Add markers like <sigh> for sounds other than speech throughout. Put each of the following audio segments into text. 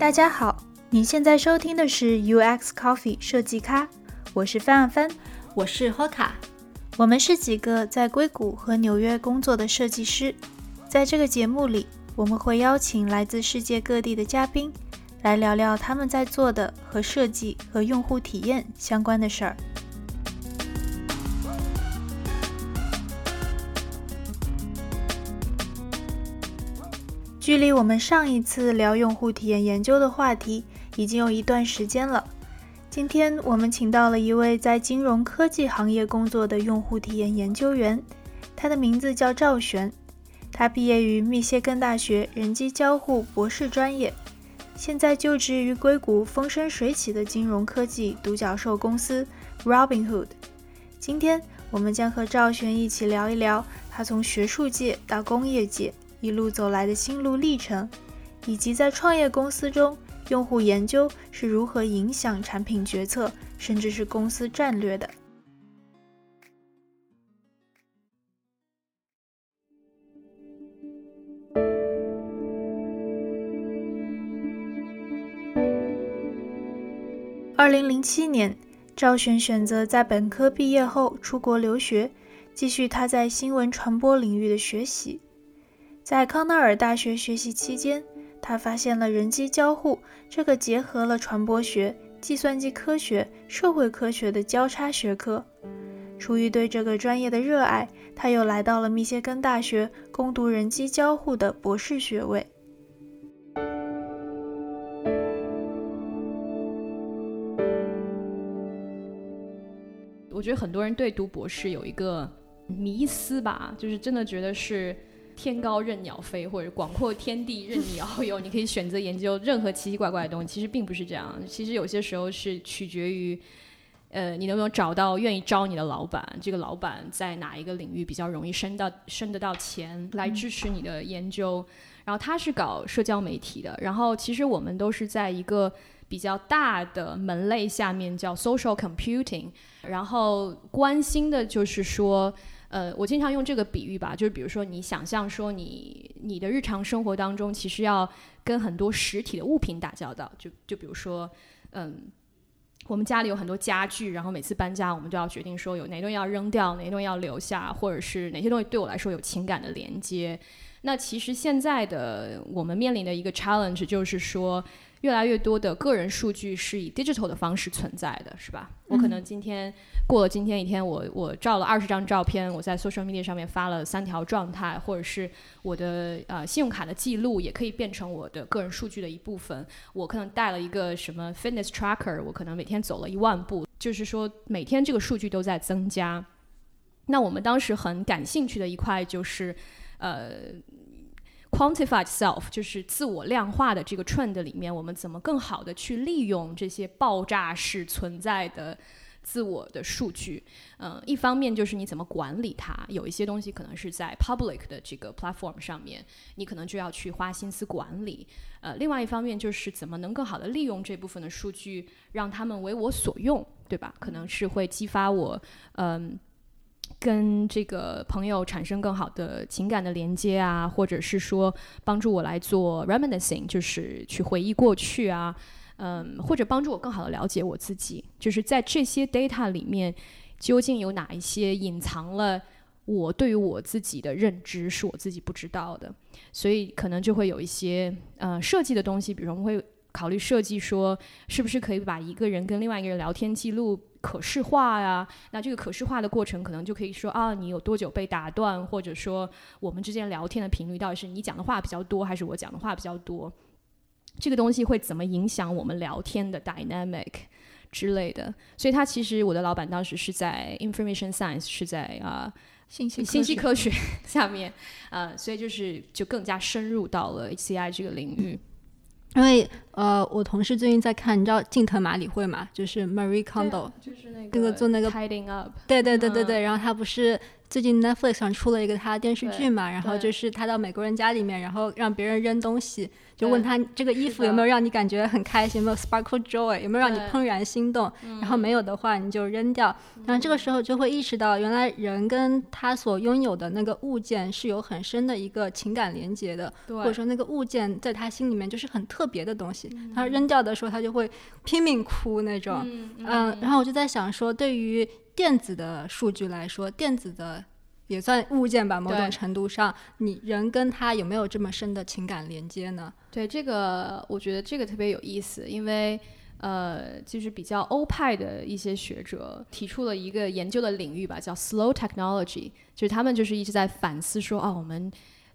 大家好，你现在收听的是 UX Coffee 设计咖，我是范范，我是 Hoka，我们是几个在硅谷和纽约工作的设计师。在这个节目里，我们会邀请来自世界各地的嘉宾，来聊聊他们在做的和设计和用户体验相关的事儿。距离我们上一次聊用户体验研究的话题已经有一段时间了。今天我们请到了一位在金融科技行业工作的用户体验研究员，他的名字叫赵璇。他毕业于密歇根大学人机交互博士专业，现在就职于硅谷风生水起的金融科技独角兽公司 Robinhood。今天我们将和赵璇一起聊一聊他从学术界到工业界。一路走来的心路历程，以及在创业公司中，用户研究是如何影响产品决策，甚至是公司战略的。二零零七年，赵璇选择在本科毕业后出国留学，继续他在新闻传播领域的学习。在康奈尔大学学习期间，他发现了人机交互这个结合了传播学、计算机科学、社会科学的交叉学科。出于对这个专业的热爱，他又来到了密歇根大学攻读人机交互的博士学位。我觉得很多人对读博士有一个迷思吧，就是真的觉得是。天高任鸟飞，<laughs> 或者广阔天地任你遨游，<laughs> 你可以选择研究任何奇奇怪怪的东西。其实并不是这样，其实有些时候是取决于，呃，你能不能找到愿意招你的老板，这个老板在哪一个领域比较容易升到升得到钱来支持你的研究。然后他是搞社交媒体的，然后其实我们都是在一个比较大的门类下面叫 social computing，然后关心的就是说。呃，我经常用这个比喻吧，就是比如说，你想象说你你的日常生活当中，其实要跟很多实体的物品打交道，就就比如说，嗯，我们家里有很多家具，然后每次搬家，我们都要决定说有哪东西要扔掉，哪东西要留下，或者是哪些东西对我来说有情感的连接。那其实现在的我们面临的一个 challenge 就是说。越来越多的个人数据是以 digital 的方式存在的，是吧？我可能今天过了今天一天，我我照了二十张照片，我在 social media 上面发了三条状态，或者是我的呃信用卡的记录也可以变成我的个人数据的一部分。我可能带了一个什么 fitness tracker，我可能每天走了一万步，就是说每天这个数据都在增加。那我们当时很感兴趣的一块就是呃。Quantified self 就是自我量化的这个 trend 里面，我们怎么更好的去利用这些爆炸式存在的自我的数据？嗯，一方面就是你怎么管理它，有一些东西可能是在 public 的这个 platform 上面，你可能就要去花心思管理。呃，另外一方面就是怎么能更好的利用这部分的数据，让他们为我所用，对吧？可能是会激发我，嗯。跟这个朋友产生更好的情感的连接啊，或者是说帮助我来做 reminiscing，就是去回忆过去啊，嗯，或者帮助我更好的了解我自己，就是在这些 data 里面究竟有哪一些隐藏了我对于我自己的认知是我自己不知道的，所以可能就会有一些呃设计的东西，比如我们会考虑设计说是不是可以把一个人跟另外一个人聊天记录。可视化呀，那这个可视化的过程可能就可以说啊，你有多久被打断，或者说我们之间聊天的频率到底是你讲的话比较多，还是我讲的话比较多？这个东西会怎么影响我们聊天的 dynamic 之类的？所以，他其实我的老板当时是在 information science，是在啊信息信息科学下面，呃，所以就是就更加深入到了 HCI 这个领域。因为呃，我同事最近在看，你知道近藤麻里惠嘛？就是 Marie Kondo，就是那个做那个 Tidying Up，对对对对对。然后他不是最近 Netflix 上出了一个他的电视剧嘛，然后就是他到美国人家里面，然后让别人扔东西，就问他这个衣服有没有让你感觉很开心，有没有 sparkle joy，有没有让你怦然心动，然后嗯没有的话你就扔掉。然后这个时候就会意识到，原来人跟他所拥有的那个物件是有很深的一个情感连接的，或者说那个物件在他心里面就是很特别的东西。他扔掉的时候，他就会拼命哭那种。嗯嗯，然后我就在想说，对于电子的数据来说，电子的也算物件吧，某种程度上，你人跟它有没有这么深的情感连接呢？对这个，我觉得这个特别有意思，因为呃，就是比较欧派的一些学者提出了一个研究的领域吧，叫 slow technology，就是他们就是一直在反思说，哦，我们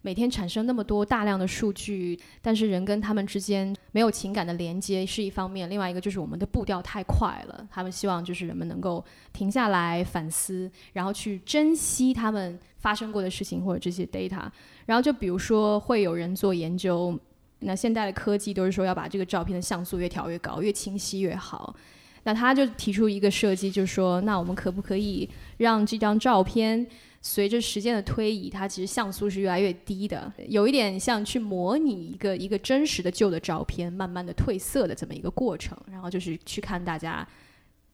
每天产生那么多大量的数据，但是人跟他们之间没有情感的连接是一方面，另外一个就是我们的步调太快了，他们希望就是人们能够停下来反思，然后去珍惜他们发生过的事情或者这些 data，然后就比如说会有人做研究。那现代的科技都是说要把这个照片的像素越调越高，越清晰越好。那他就提出一个设计，就是说，那我们可不可以让这张照片随着时间的推移，它其实像素是越来越低的，有一点像去模拟一个一个真实的旧的照片慢慢的褪色的这么一个过程，然后就是去看大家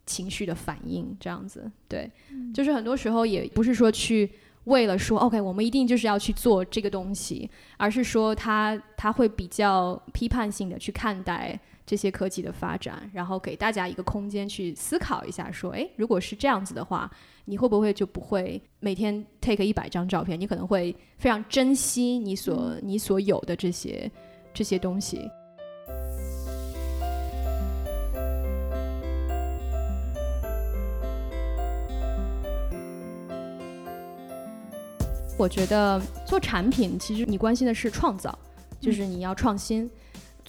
情绪的反应，这样子。对，就是很多时候也不是说去。为了说 OK，我们一定就是要去做这个东西，而是说他他会比较批判性的去看待这些科技的发展，然后给大家一个空间去思考一下，说，哎，如果是这样子的话，你会不会就不会每天 take 一百张照片？你可能会非常珍惜你所你所有的这些这些东西。我觉得做产品，其实你关心的是创造，就是你要创新。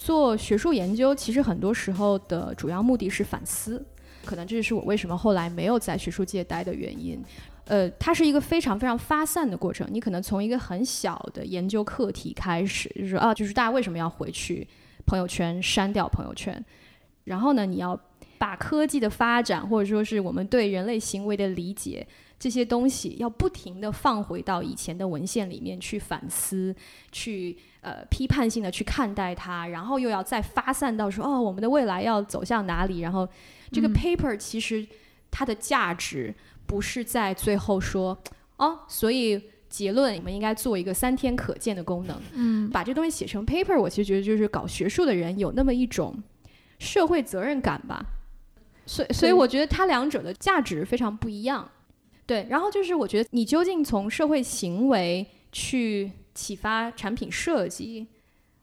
做学术研究，其实很多时候的主要目的是反思，可能这就是我为什么后来没有在学术界待的原因。呃，它是一个非常非常发散的过程，你可能从一个很小的研究课题开始，就是啊，就是大家为什么要回去朋友圈删掉朋友圈，然后呢，你要把科技的发展或者说是我们对人类行为的理解。这些东西要不停的放回到以前的文献里面去反思，去呃批判性的去看待它，然后又要再发散到说哦，我们的未来要走向哪里？然后这个 paper 其实它的价值不是在最后说哦，所以结论你们应该做一个三天可见的功能，嗯，把这东西写成 paper，我其实觉得就是搞学术的人有那么一种社会责任感吧。所以，所以我觉得它两者的价值非常不一样。对，然后就是我觉得你究竟从社会行为去启发产品设计，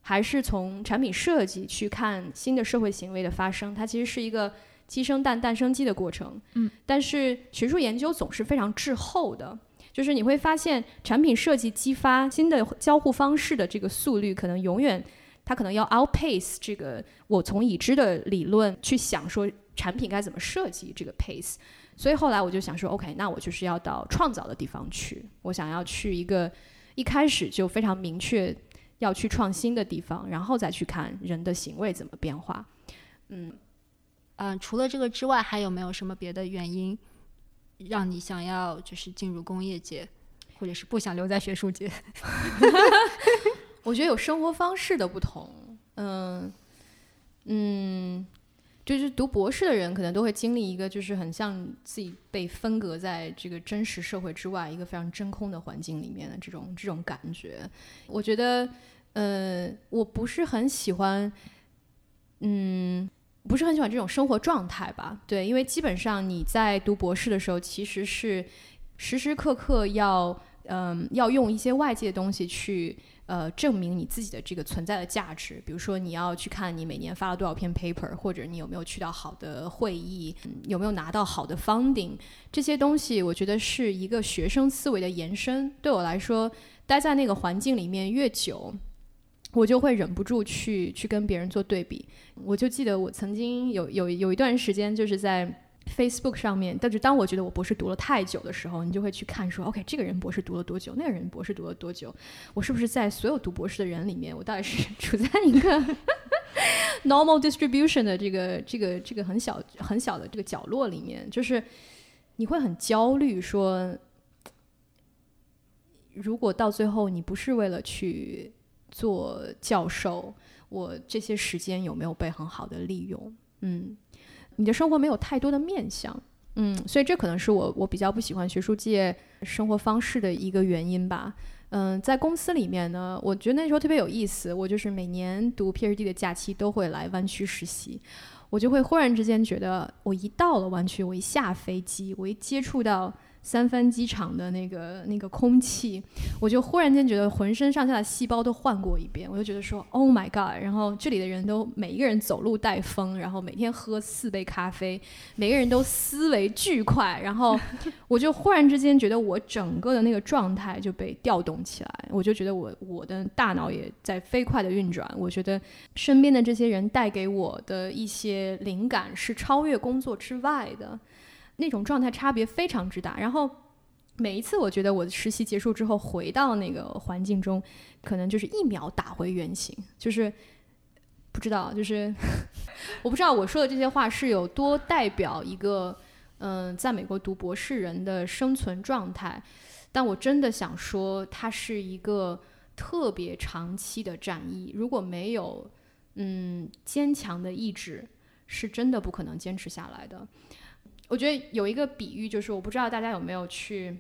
还是从产品设计去看新的社会行为的发生，它其实是一个鸡生蛋，蛋生鸡的过程。嗯，但是学术研究总是非常滞后的，就是你会发现产品设计激发新的交互方式的这个速率，可能永远它可能要 outpace 这个我从已知的理论去想说产品该怎么设计这个 pace。所以后来我就想说，OK，那我就是要到创造的地方去，我想要去一个一开始就非常明确要去创新的地方，然后再去看人的行为怎么变化。嗯，嗯、除了这个之外，还有没有什么别的原因让你想要就是进入工业界，或者是不想留在学术界？<laughs> 我觉得有生活方式的不同，嗯嗯，就是读博士的人可能都会经历一个，就是很像自己被分隔在这个真实社会之外，一个非常真空的环境里面的这种这种感觉。我觉得，呃，我不是很喜欢，嗯，不是很喜欢这种生活状态吧？对，因为基本上你在读博士的时候，其实是时时刻刻要，嗯，要用一些外界的东西去。呃，证明你自己的这个存在的价值，比如说你要去看你每年发了多少篇 paper，或者你有没有去到好的会议，有没有拿到好的 funding，这些东西我觉得是一个学生思维的延伸。对我来说，待在那个环境里面越久，我就会忍不住去去跟别人做对比。我就记得我曾经有有有一段时间就是在。Facebook 上面，但是当我觉得我博士读了太久的时候，你就会去看说，OK，这个人博士读了多久，那个人博士读了多久，我是不是在所有读博士的人里面，我到底是 <laughs> 处在一个 <laughs> normal distribution 的这个这个这个很小很小的这个角落里面？就是你会很焦虑，说如果到最后你不是为了去做教授，我这些时间有没有被很好的利用？嗯，你的生活没有太多的面向，嗯，所以这可能是我我比较不喜欢学术界生活方式的一个原因吧。嗯，在公司里面呢，我觉得那时候特别有意思。我就是每年读 PhD 的假期都会来湾区实习，我就会忽然之间觉得，我一到了湾区，我一下飞机，我一接触到。三藩机场的那个那个空气，我就忽然间觉得浑身上下的细胞都换过一遍，我就觉得说，Oh my god！然后这里的人都每一个人走路带风，然后每天喝四杯咖啡，每个人都思维巨快，然后我就忽然之间觉得我整个的那个状态就被调动起来，我就觉得我我的大脑也在飞快的运转，我觉得身边的这些人带给我的一些灵感是超越工作之外的。那种状态差别非常之大，然后每一次我觉得我实习结束之后回到那个环境中，可能就是一秒打回原形，就是不知道，就是 <laughs> 我不知道我说的这些话是有多代表一个嗯，在美国读博士人的生存状态，但我真的想说，它是一个特别长期的战役，如果没有嗯坚强的意志，是真的不可能坚持下来的。我觉得有一个比喻，就是我不知道大家有没有去，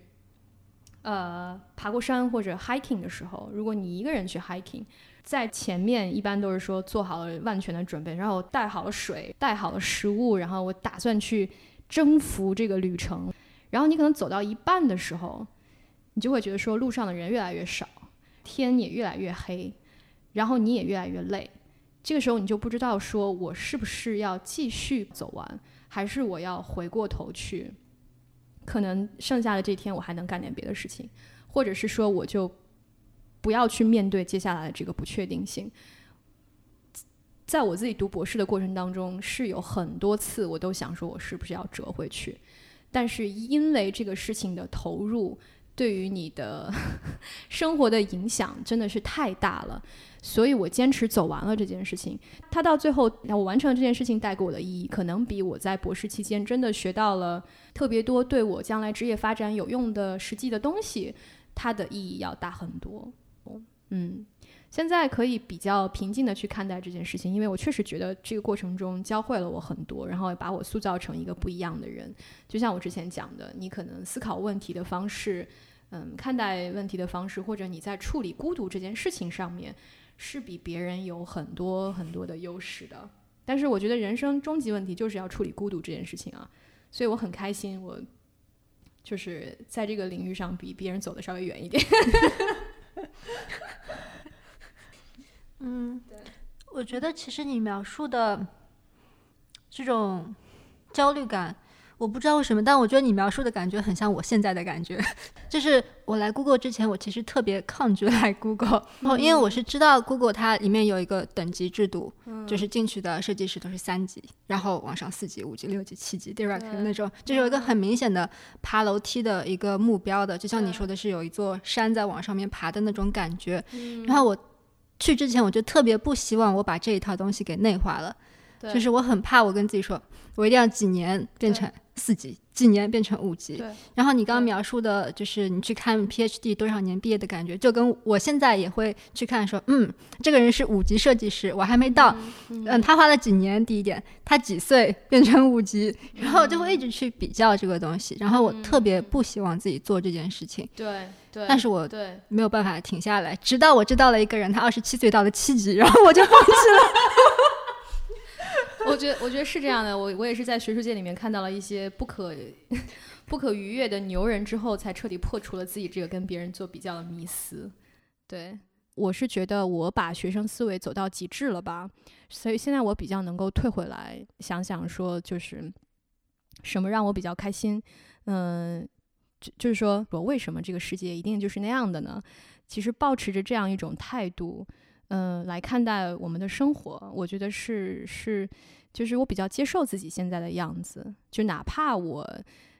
呃，爬过山或者 hiking 的时候，如果你一个人去 hiking，在前面一般都是说做好了万全的准备，然后带好了水，带好了食物，然后我打算去征服这个旅程。然后你可能走到一半的时候，你就会觉得说路上的人越来越少，天也越来越黑，然后你也越来越累。这个时候你就不知道说我是不是要继续走完。还是我要回过头去，可能剩下的这天我还能干点别的事情，或者是说我就不要去面对接下来的这个不确定性。在我自己读博士的过程当中，是有很多次我都想说，我是不是要折回去？但是因为这个事情的投入，对于你的 <laughs> 生活的影响真的是太大了。所以我坚持走完了这件事情，他到最后，我完成了这件事情带给我的意义，可能比我在博士期间真的学到了特别多对我将来职业发展有用的实际的东西，它的意义要大很多。嗯，现在可以比较平静的去看待这件事情，因为我确实觉得这个过程中教会了我很多，然后把我塑造成一个不一样的人。就像我之前讲的，你可能思考问题的方式，嗯，看待问题的方式，或者你在处理孤独这件事情上面。是比别人有很多很多的优势的，但是我觉得人生终极问题就是要处理孤独这件事情啊，所以我很开心，我就是在这个领域上比别人走的稍微远一点。<laughs> 嗯，我觉得其实你描述的这种焦虑感。我不知道为什么，但我觉得你描述的感觉很像我现在的感觉。<laughs> 就是我来 Google 之前，我其实特别抗拒来 Google，因为我是知道 Google 它里面有一个等级制度，就是进去的设计师都是三级，然后往上四级、五级、六级、七级，direct 那种，就有一个很明显的爬楼梯的一个目标的，就像你说的是有一座山在往上面爬的那种感觉。然后我去之前，我就特别不希望我把这一套东西给内化了，就是我很怕我跟自己说，我一定要几年变成。四级几年变成五级，然后你刚刚描述的就是你去看 PhD 多少年毕业的感觉，就跟我现在也会去看说，嗯，这个人是五级设计师，我还没到，嗯，他花了几年？第一点，他几岁变成五级？然后就会一直去比较这个东西，然后我特别不希望自己做这件事情，对对，但是我没有办法停下来，直到我知道了一个人，他二十七岁到了七级，然后我就放弃了。我觉得，我觉得是这样的。我我也是在学术界里面看到了一些不可 <laughs> 不可逾越的牛人之后，才彻底破除了自己这个跟别人做比较的迷思。对我是觉得我把学生思维走到极致了吧，所以现在我比较能够退回来想想说，就是什么让我比较开心。嗯，就就是说我为什么这个世界一定就是那样的呢？其实保持着这样一种态度。嗯，来看待我们的生活，我觉得是是，就是我比较接受自己现在的样子，就哪怕我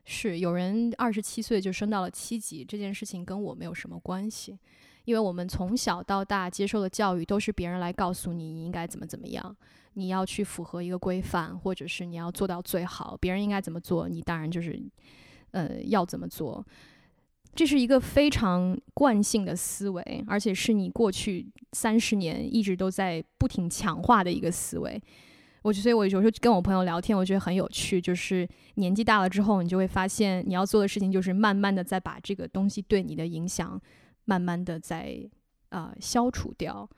是有人二十七岁就升到了七级，这件事情跟我没有什么关系，因为我们从小到大接受的教育都是别人来告诉你应该怎么怎么样，你要去符合一个规范，或者是你要做到最好，别人应该怎么做，你当然就是呃要怎么做。这是一个非常惯性的思维，而且是你过去三十年一直都在不停强化的一个思维。我所以，我有时候跟我朋友聊天，我觉得很有趣。就是年纪大了之后，你就会发现，你要做的事情就是慢慢的在把这个东西对你的影响，慢慢的在啊消除掉。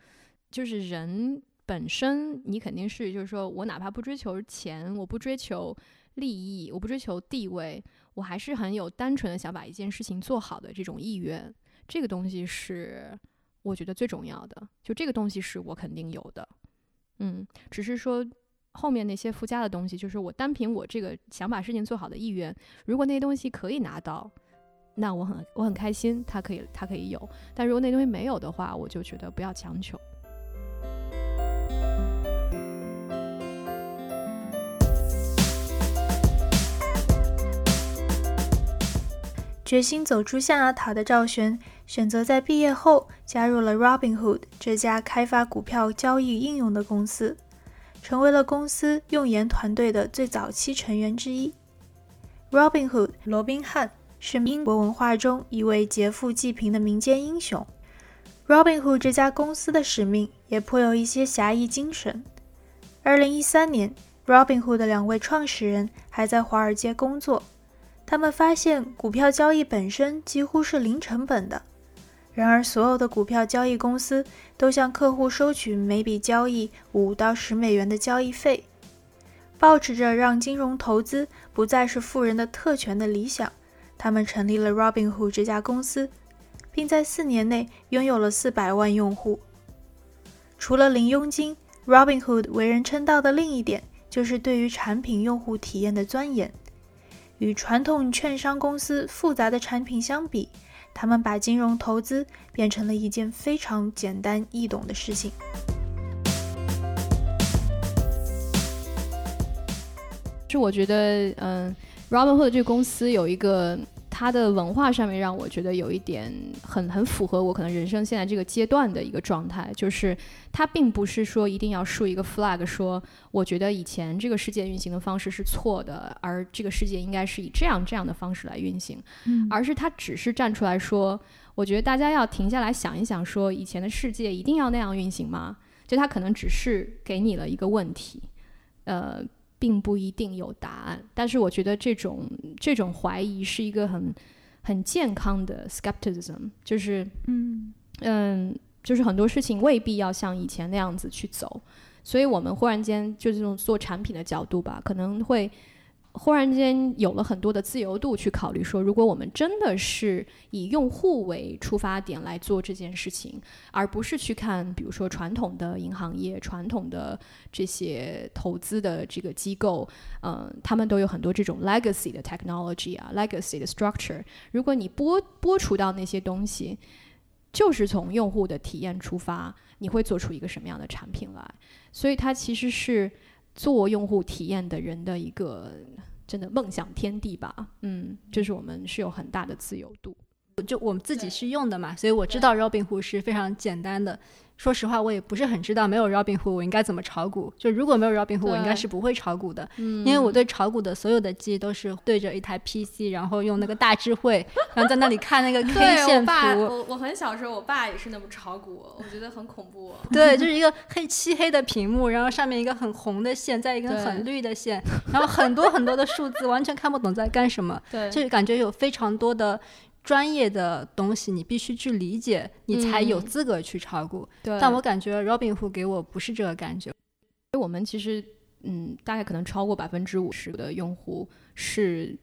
就是人本身，你肯定是就是说我哪怕不追求钱，我不追求利益，我不追求地位。我还是很有单纯的想把一件事情做好的这种意愿，这个东西是我觉得最重要的。就这个东西是我肯定有的，嗯，只是说后面那些附加的东西，就是我单凭我这个想把事情做好的意愿，如果那些东西可以拿到，那我很我很开心，它可以它可以有。但如果那东西没有的话，我就觉得不要强求。决心走出象牙塔的赵璇，选择在毕业后加入了 Robinhood 这家开发股票交易应用的公司，成为了公司用研团队的最早期成员之一。Robinhood 罗宾汉是英国文化中一位劫富济贫的民间英雄。Robinhood 这家公司的使命也颇有一些侠义精神。二零一三年，Robinhood 的两位创始人还在华尔街工作。他们发现股票交易本身几乎是零成本的，然而所有的股票交易公司都向客户收取每笔交易五到十美元的交易费。抱持着让金融投资不再是富人的特权的理想，他们成立了 Robinhood 这家公司，并在四年内拥有了四百万用户。除了零佣金，Robinhood 为人称道的另一点就是对于产品用户体验的钻研。与传统券商公司复杂的产品相比，他们把金融投资变成了一件非常简单易懂的事情。是我觉得，嗯，Robinhood 这个公司有一个。它的文化上面让我觉得有一点很很符合我可能人生现在这个阶段的一个状态，就是它并不是说一定要竖一个 flag，说我觉得以前这个世界运行的方式是错的，而这个世界应该是以这样这样的方式来运行，而是它只是站出来说，我觉得大家要停下来想一想，说以前的世界一定要那样运行吗？就它可能只是给你了一个问题，呃。并不一定有答案，但是我觉得这种这种怀疑是一个很很健康的 skepticism，就是嗯嗯，就是很多事情未必要像以前那样子去走，所以我们忽然间就这种做产品的角度吧，可能会。忽然间有了很多的自由度去考虑，说如果我们真的是以用户为出发点来做这件事情，而不是去看，比如说传统的银行业、传统的这些投资的这个机构，嗯，他们都有很多这种 legacy 的 technology 啊，legacy 的 structure。如果你剥剥除到那些东西，就是从用户的体验出发，你会做出一个什么样的产品来？所以它其实是。做用户体验的人的一个真的梦想天地吧，嗯，就是我们是有很大的自由度，就我们自己是用的嘛，所以我知道 Robinhood 是非常简单的。说实话，我也不是很知道没有 Robinhood 我应该怎么炒股。就如果没有 Robinhood，我应该是不会炒股的。嗯，因为我对炒股的所有的记忆都是对着一台 PC，然后用那个大智慧，然后在那里看那个 <laughs> K 线图。我我很小时候，我爸也是那么炒股，我觉得很恐怖。对，就是一个黑漆黑的屏幕，然后上面一个很红的线，在一根很绿的线，然后很多很多的数字，完全看不懂在干什么。对，就是感觉有非常多的。专业的东西你必须去理解，你才有资格去炒股。对，但我感觉 Robinhood 给我不是这个感觉。我们其实，嗯，大概可能超过百分之五十的用户是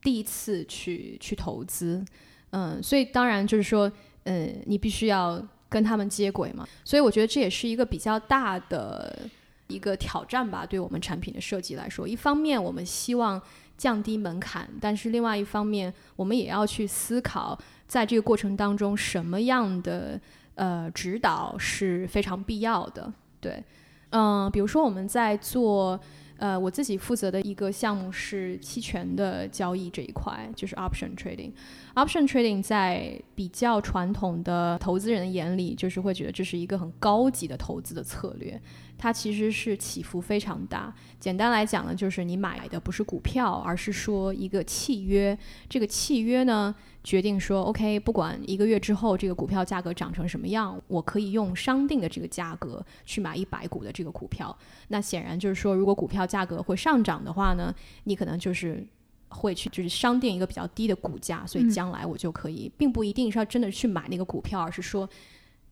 第一次去去投资，嗯，所以当然就是说，嗯，你必须要跟他们接轨嘛。所以我觉得这也是一个比较大的一个挑战吧，对我们产品的设计来说。一方面，我们希望。降低门槛，但是另外一方面，我们也要去思考，在这个过程当中，什么样的呃指导是非常必要的。对，嗯，比如说我们在做呃我自己负责的一个项目是期权的交易这一块，就是 option trading。option trading 在比较传统的投资人眼里，就是会觉得这是一个很高级的投资的策略。它其实是起伏非常大。简单来讲呢，就是你买的不是股票，而是说一个契约。这个契约呢，决定说，OK，不管一个月之后这个股票价格涨成什么样，我可以用商定的这个价格去买一百股的这个股票。那显然就是说，如果股票价格会上涨的话呢，你可能就是会去就是商定一个比较低的股价，所以将来我就可以，并不一定是要真的去买那个股票，而是说。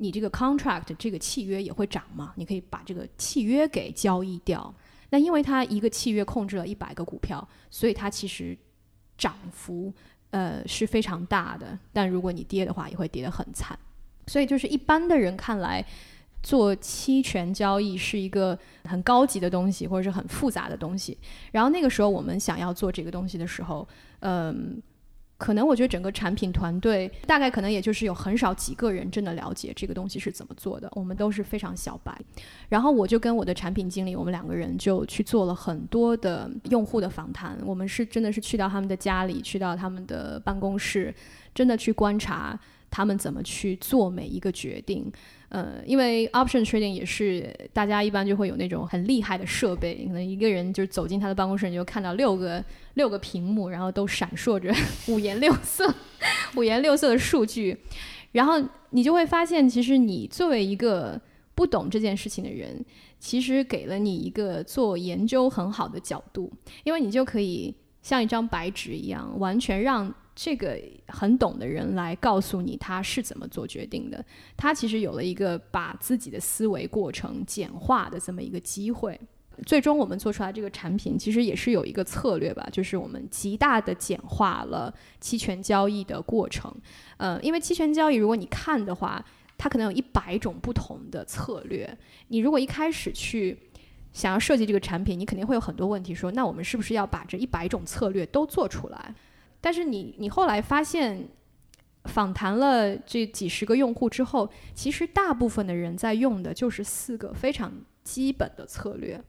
你这个 contract 这个契约也会涨嘛？你可以把这个契约给交易掉。那因为它一个契约控制了一百个股票，所以它其实涨幅呃是非常大的。但如果你跌的话，也会跌得很惨。所以就是一般的人看来，做期权交易是一个很高级的东西，或者是很复杂的东西。然后那个时候我们想要做这个东西的时候，嗯。可能我觉得整个产品团队大概可能也就是有很少几个人真的了解这个东西是怎么做的，我们都是非常小白。然后我就跟我的产品经理，我们两个人就去做了很多的用户的访谈。我们是真的是去到他们的家里，去到他们的办公室，真的去观察他们怎么去做每一个决定。呃，因为 option trading 也是大家一般就会有那种很厉害的设备，可能一个人就走进他的办公室，你就看到六个六个屏幕，然后都闪烁着 <laughs> 五颜六色、<laughs> 五颜六色的数据，然后你就会发现，其实你作为一个不懂这件事情的人，其实给了你一个做研究很好的角度，因为你就可以像一张白纸一样，完全让。这个很懂的人来告诉你他是怎么做决定的，他其实有了一个把自己的思维过程简化的这么一个机会。最终我们做出来这个产品，其实也是有一个策略吧，就是我们极大的简化了期权交易的过程。呃，因为期权交易，如果你看的话，它可能有一百种不同的策略。你如果一开始去想要设计这个产品，你肯定会有很多问题，说那我们是不是要把这一百种策略都做出来？但是你你后来发现，访谈了这几十个用户之后，其实大部分的人在用的就是四个非常基本的策略。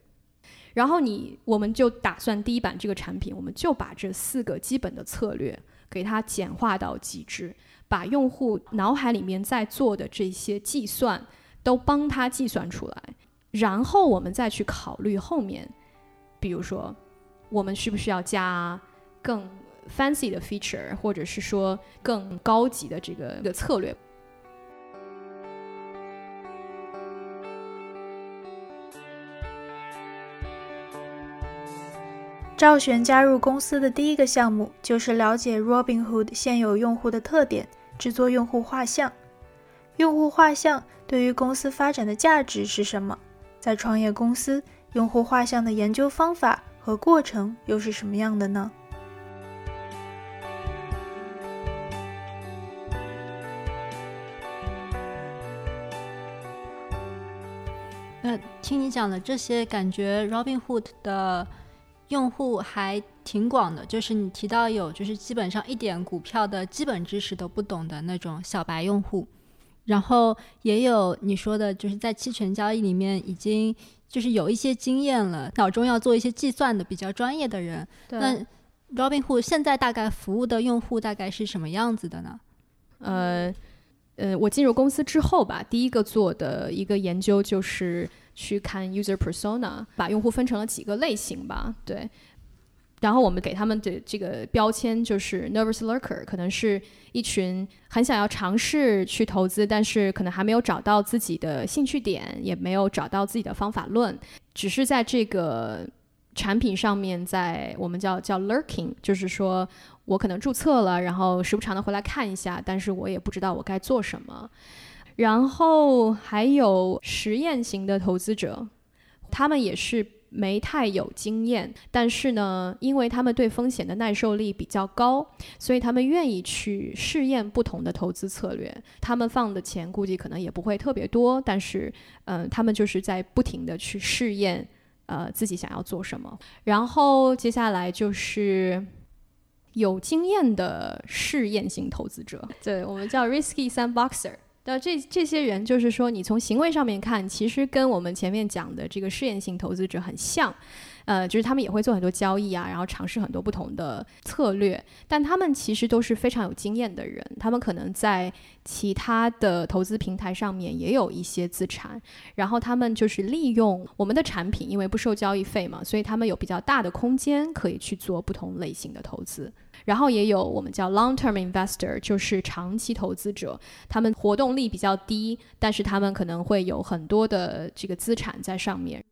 然后你我们就打算第一版这个产品，我们就把这四个基本的策略给它简化到极致，把用户脑海里面在做的这些计算都帮他计算出来，然后我们再去考虑后面，比如说我们需不需要加更。Fancy 的 feature，或者是说更高级的这个的策略。赵璇加入公司的第一个项目就是了解 Robinhood 现有用户的特点，制作用户画像。用户画像对于公司发展的价值是什么？在创业公司，用户画像的研究方法和过程又是什么样的呢？那听你讲的这些，感觉 Robinhood 的用户还挺广的。就是你提到有，就是基本上一点股票的基本知识都不懂的那种小白用户，然后也有你说的，就是在期权交易里面已经就是有一些经验了，脑中要做一些计算的比较专业的人。那 Robinhood 现在大概服务的用户大概是什么样子的呢？呃。呃，我进入公司之后吧，第一个做的一个研究就是去看 user persona，把用户分成了几个类型吧，对。然后我们给他们的这个标签就是 nervous lurker，可能是一群很想要尝试去投资，但是可能还没有找到自己的兴趣点，也没有找到自己的方法论，只是在这个产品上面，在我们叫叫 lurking，就是说。我可能注册了，然后时不常的回来看一下，但是我也不知道我该做什么。然后还有实验型的投资者，他们也是没太有经验，但是呢，因为他们对风险的耐受力比较高，所以他们愿意去试验不同的投资策略。他们放的钱估计可能也不会特别多，但是，嗯，他们就是在不停的去试验，呃，自己想要做什么。然后接下来就是。有经验的试验型投资者，对我们叫 risky sandboxer。那这这些人就是说，你从行为上面看，其实跟我们前面讲的这个试验性投资者很像。呃，就是他们也会做很多交易啊，然后尝试很多不同的策略，但他们其实都是非常有经验的人，他们可能在其他的投资平台上面也有一些资产，然后他们就是利用我们的产品，因为不收交易费嘛，所以他们有比较大的空间可以去做不同类型的投资。然后也有我们叫 long-term investor，就是长期投资者，他们活动力比较低，但是他们可能会有很多的这个资产在上面。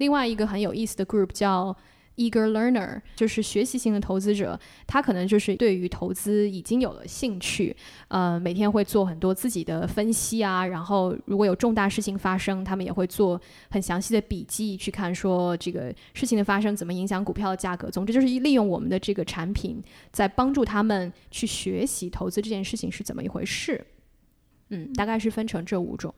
另外一个很有意思的 group 叫。Eager learner 就是学习型的投资者，他可能就是对于投资已经有了兴趣，呃，每天会做很多自己的分析啊，然后如果有重大事情发生，他们也会做很详细的笔记，去看说这个事情的发生怎么影响股票的价格。总之就是利用我们的这个产品，在帮助他们去学习投资这件事情是怎么一回事。嗯，大概是分成这五种。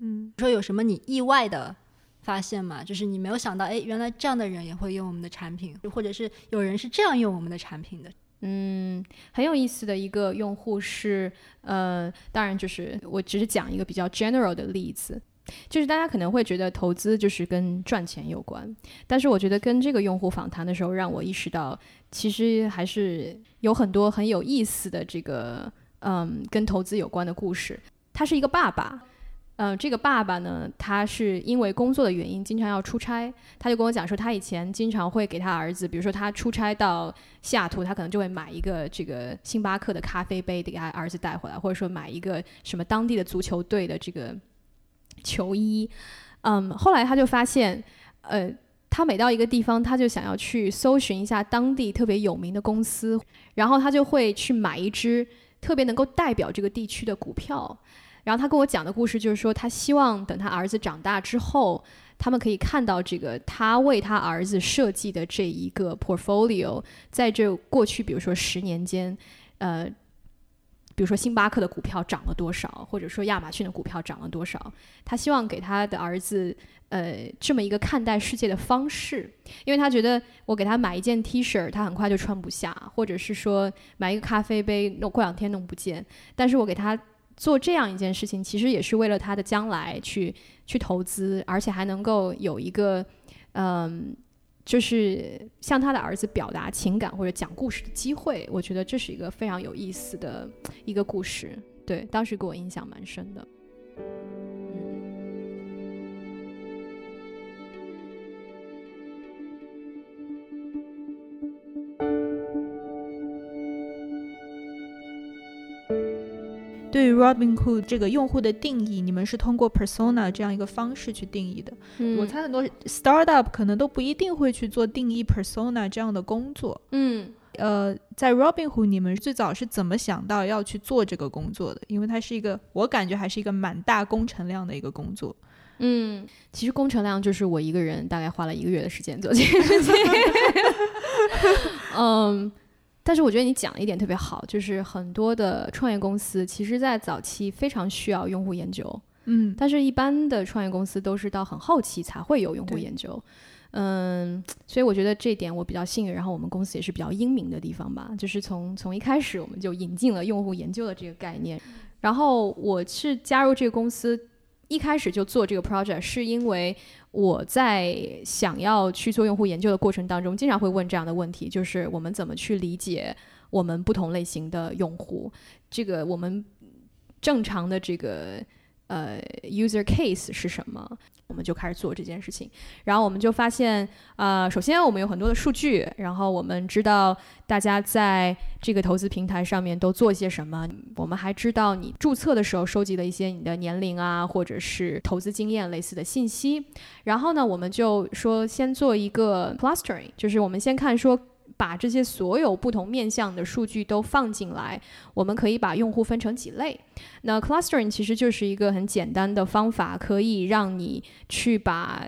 嗯，说有什么你意外的？发现嘛，就是你没有想到，哎，原来这样的人也会用我们的产品，或者是有人是这样用我们的产品的。嗯，很有意思的一个用户是，呃，当然就是我只是讲一个比较 general 的例子，就是大家可能会觉得投资就是跟赚钱有关，但是我觉得跟这个用户访谈的时候，让我意识到，其实还是有很多很有意思的这个，嗯，跟投资有关的故事。他是一个爸爸。嗯，这个爸爸呢，他是因为工作的原因经常要出差，他就跟我讲说，他以前经常会给他儿子，比如说他出差到西雅图，他可能就会买一个这个星巴克的咖啡杯给他儿子带回来，或者说买一个什么当地的足球队的这个球衣。嗯，后来他就发现，呃，他每到一个地方，他就想要去搜寻一下当地特别有名的公司，然后他就会去买一只特别能够代表这个地区的股票。然后他跟我讲的故事就是说，他希望等他儿子长大之后，他们可以看到这个他为他儿子设计的这一个 portfolio，在这过去，比如说十年间，呃，比如说星巴克的股票涨了多少，或者说亚马逊的股票涨了多少，他希望给他的儿子，呃，这么一个看待世界的方式，因为他觉得我给他买一件 T 恤，他很快就穿不下，或者是说买一个咖啡杯，弄过两天弄不见，但是我给他。做这样一件事情，其实也是为了他的将来去去投资，而且还能够有一个，嗯，就是向他的儿子表达情感或者讲故事的机会。我觉得这是一个非常有意思的一个故事，对，当时给我印象蛮深的。对于 Robinhood 这个用户的定义，你们是通过 persona 这样一个方式去定义的。我猜很多 startup 可能都不一定会去做定义 persona 这样的工作。嗯，呃，在 Robinhood 你们最早是怎么想到要去做这个工作的？因为它是一个，我感觉还是一个蛮大工程量的一个工作。嗯，其实工程量就是我一个人大概花了一个月的时间做这件事情。<laughs> 嗯。但是我觉得你讲了一点特别好，就是很多的创业公司其实，在早期非常需要用户研究，嗯，但是一般的创业公司都是到很后期才会有用户研究，嗯，所以我觉得这点我比较幸运，然后我们公司也是比较英明的地方吧，就是从从一开始我们就引进了用户研究的这个概念，然后我是加入这个公司。一开始就做这个 project，是因为我在想要去做用户研究的过程当中，经常会问这样的问题，就是我们怎么去理解我们不同类型的用户？这个我们正常的这个。呃，user case 是什么？我们就开始做这件事情。然后我们就发现，呃，首先我们有很多的数据，然后我们知道大家在这个投资平台上面都做些什么。我们还知道你注册的时候收集了一些你的年龄啊，或者是投资经验类似的信息。然后呢，我们就说先做一个 clustering，就是我们先看说。把这些所有不同面向的数据都放进来，我们可以把用户分成几类。那 clustering 其实就是一个很简单的方法，可以让你去把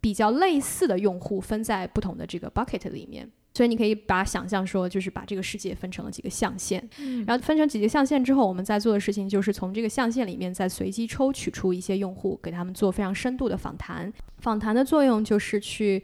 比较类似的用户分在不同的这个 bucket 里面。所以你可以把想象说，就是把这个世界分成了几个象限，然后分成几个象限之后，我们在做的事情就是从这个象限里面再随机抽取出一些用户，给他们做非常深度的访谈。访谈的作用就是去。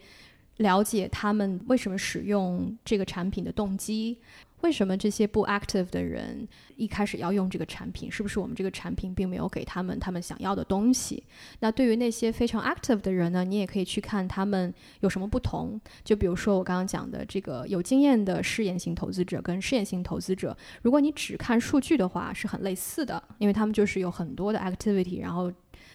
了解他们为什么使用这个产品的动机，为什么这些不 active 的人一开始要用这个产品？是不是我们这个产品并没有给他们他们想要的东西？那对于那些非常 active 的人呢，你也可以去看他们有什么不同。就比如说我刚刚讲的这个有经验的试验型投资者跟试验型投资者，如果你只看数据的话，是很类似的，因为他们就是有很多的 activity，然后。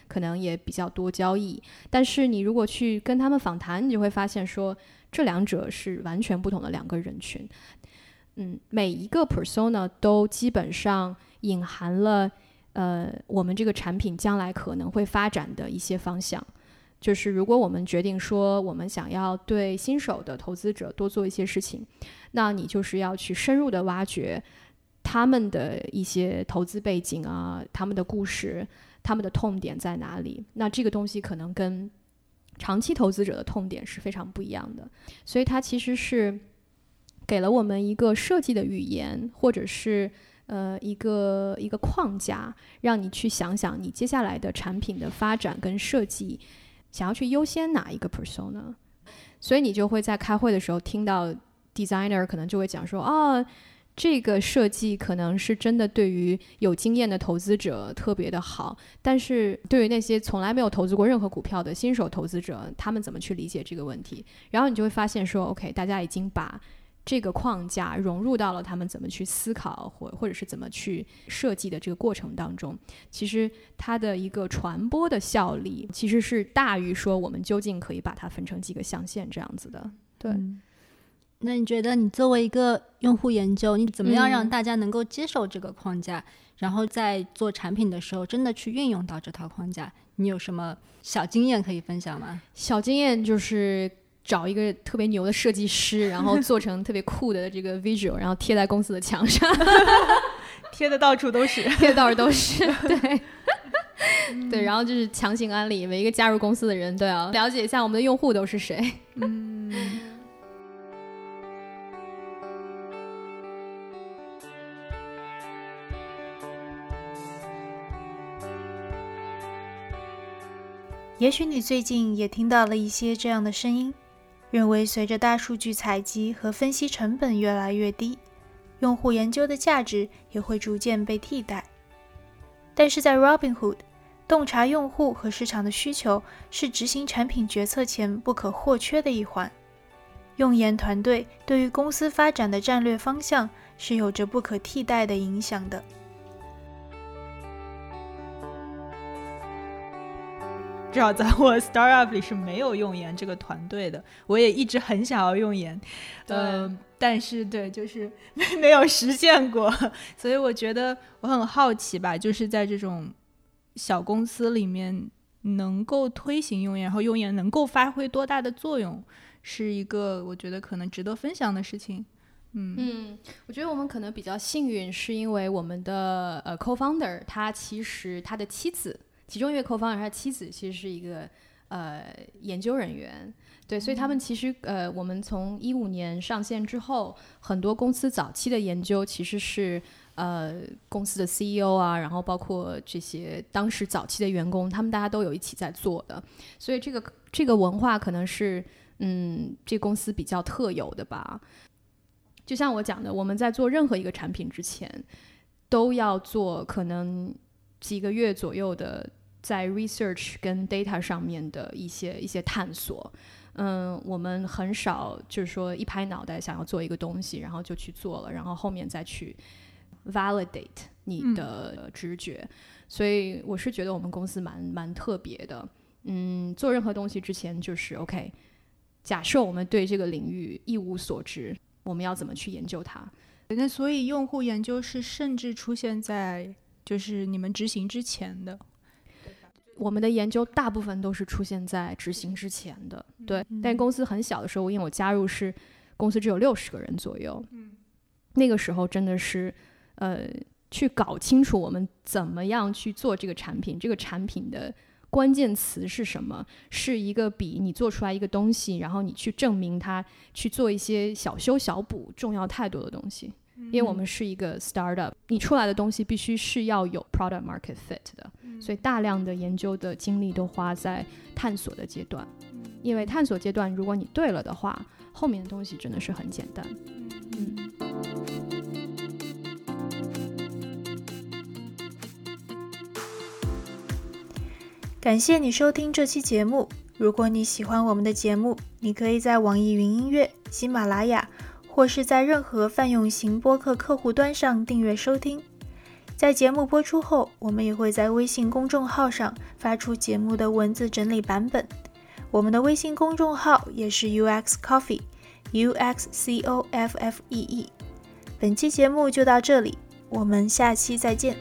可能也比较多交易，但是你如果去跟他们访谈，你就会发现说这两者是完全不同的两个人群。嗯，每一个 persona 都基本上隐含了呃我们这个产品将来可能会发展的一些方向。就是如果我们决定说我们想要对新手的投资者多做一些事情，那你就是要去深入的挖掘他们的一些投资背景啊，他们的故事。他们的痛点在哪里？那这个东西可能跟长期投资者的痛点是非常不一样的，所以它其实是给了我们一个设计的语言，或者是呃一个一个框架，让你去想想你接下来的产品的发展跟设计，想要去优先哪一个 persona。所以你就会在开会的时候听到 designer 可能就会讲说哦。这个设计可能是真的对于有经验的投资者特别的好，但是对于那些从来没有投资过任何股票的新手投资者，他们怎么去理解这个问题？然后你就会发现说，OK，大家已经把这个框架融入到了他们怎么去思考或或者是怎么去设计的这个过程当中。其实它的一个传播的效力其实是大于说我们究竟可以把它分成几个象限这样子的，对。那你觉得，你作为一个用户研究，你怎么样让大家能够接受这个框架，然后在做产品的时候真的去运用到这套框架？你有什么小经验可以分享吗？小经验就是找一个特别牛的设计师，然后做成特别酷的这个 visual，然后贴在公司的墙上，<laughs> 贴的到处都是，贴的到处都是，对，对，然后就是强行安利每一个加入公司的人都要了解一下我们的用户都是谁，<laughs> 嗯。也许你最近也听到了一些这样的声音，认为随着大数据采集和分析成本越来越低，用户研究的价值也会逐渐被替代。但是在 Robinhood，洞察用户和市场的需求是执行产品决策前不可或缺的一环。用研团队对于公司发展的战略方向是有着不可替代的影响的。至少在我 <laughs> startup 里是没有用研这个团队的，我也一直很想要用研，呃，但是对，就是没 <laughs> 没有实现过，<laughs> 所以我觉得我很好奇吧，就是在这种小公司里面能够推行用研，然后用研能够发挥多大的作用，是一个我觉得可能值得分享的事情。嗯嗯，我觉得我们可能比较幸运，是因为我们的呃 co-founder 他其实他的妻子。其中一位 co-founder 他妻子其实是一个呃研究人员，对，所以他们其实呃，我们从一五年上线之后，很多公司早期的研究其实是呃公司的 CEO 啊，然后包括这些当时早期的员工，他们大家都有一起在做的，所以这个这个文化可能是嗯这公司比较特有的吧。就像我讲的，我们在做任何一个产品之前，都要做可能几个月左右的。在 research 跟 data 上面的一些一些探索，嗯，我们很少就是说一拍脑袋想要做一个东西，然后就去做了，然后后面再去 validate 你的直觉。所以我是觉得我们公司蛮蛮特别的，嗯，做任何东西之前就是 OK，假设我们对这个领域一无所知，我们要怎么去研究它？那所以用户研究是甚至出现在就是你们执行之前的。我们的研究大部分都是出现在执行之前的，对。但公司很小的时候，因为我加入是公司只有六十个人左右，那个时候真的是，呃，去搞清楚我们怎么样去做这个产品，这个产品的关键词是什么，是一个比你做出来一个东西，然后你去证明它，去做一些小修小补重要太多的东西。因为我们是一个 startup，你出来的东西必须是要有 product market fit 的，所以大量的研究的精力都花在探索的阶段。因为探索阶段如果你对了的话后面的东西真的是很简单。嗯。感谢你收听这期节目。如果你喜欢我们的节目你可以在网易云音乐喜马拉雅或是在任何泛用型播客客户端上订阅收听。在节目播出后，我们也会在微信公众号上发出节目的文字整理版本。我们的微信公众号也是 UX Coffee，U X C O F F E E。本期节目就到这里，我们下期再见。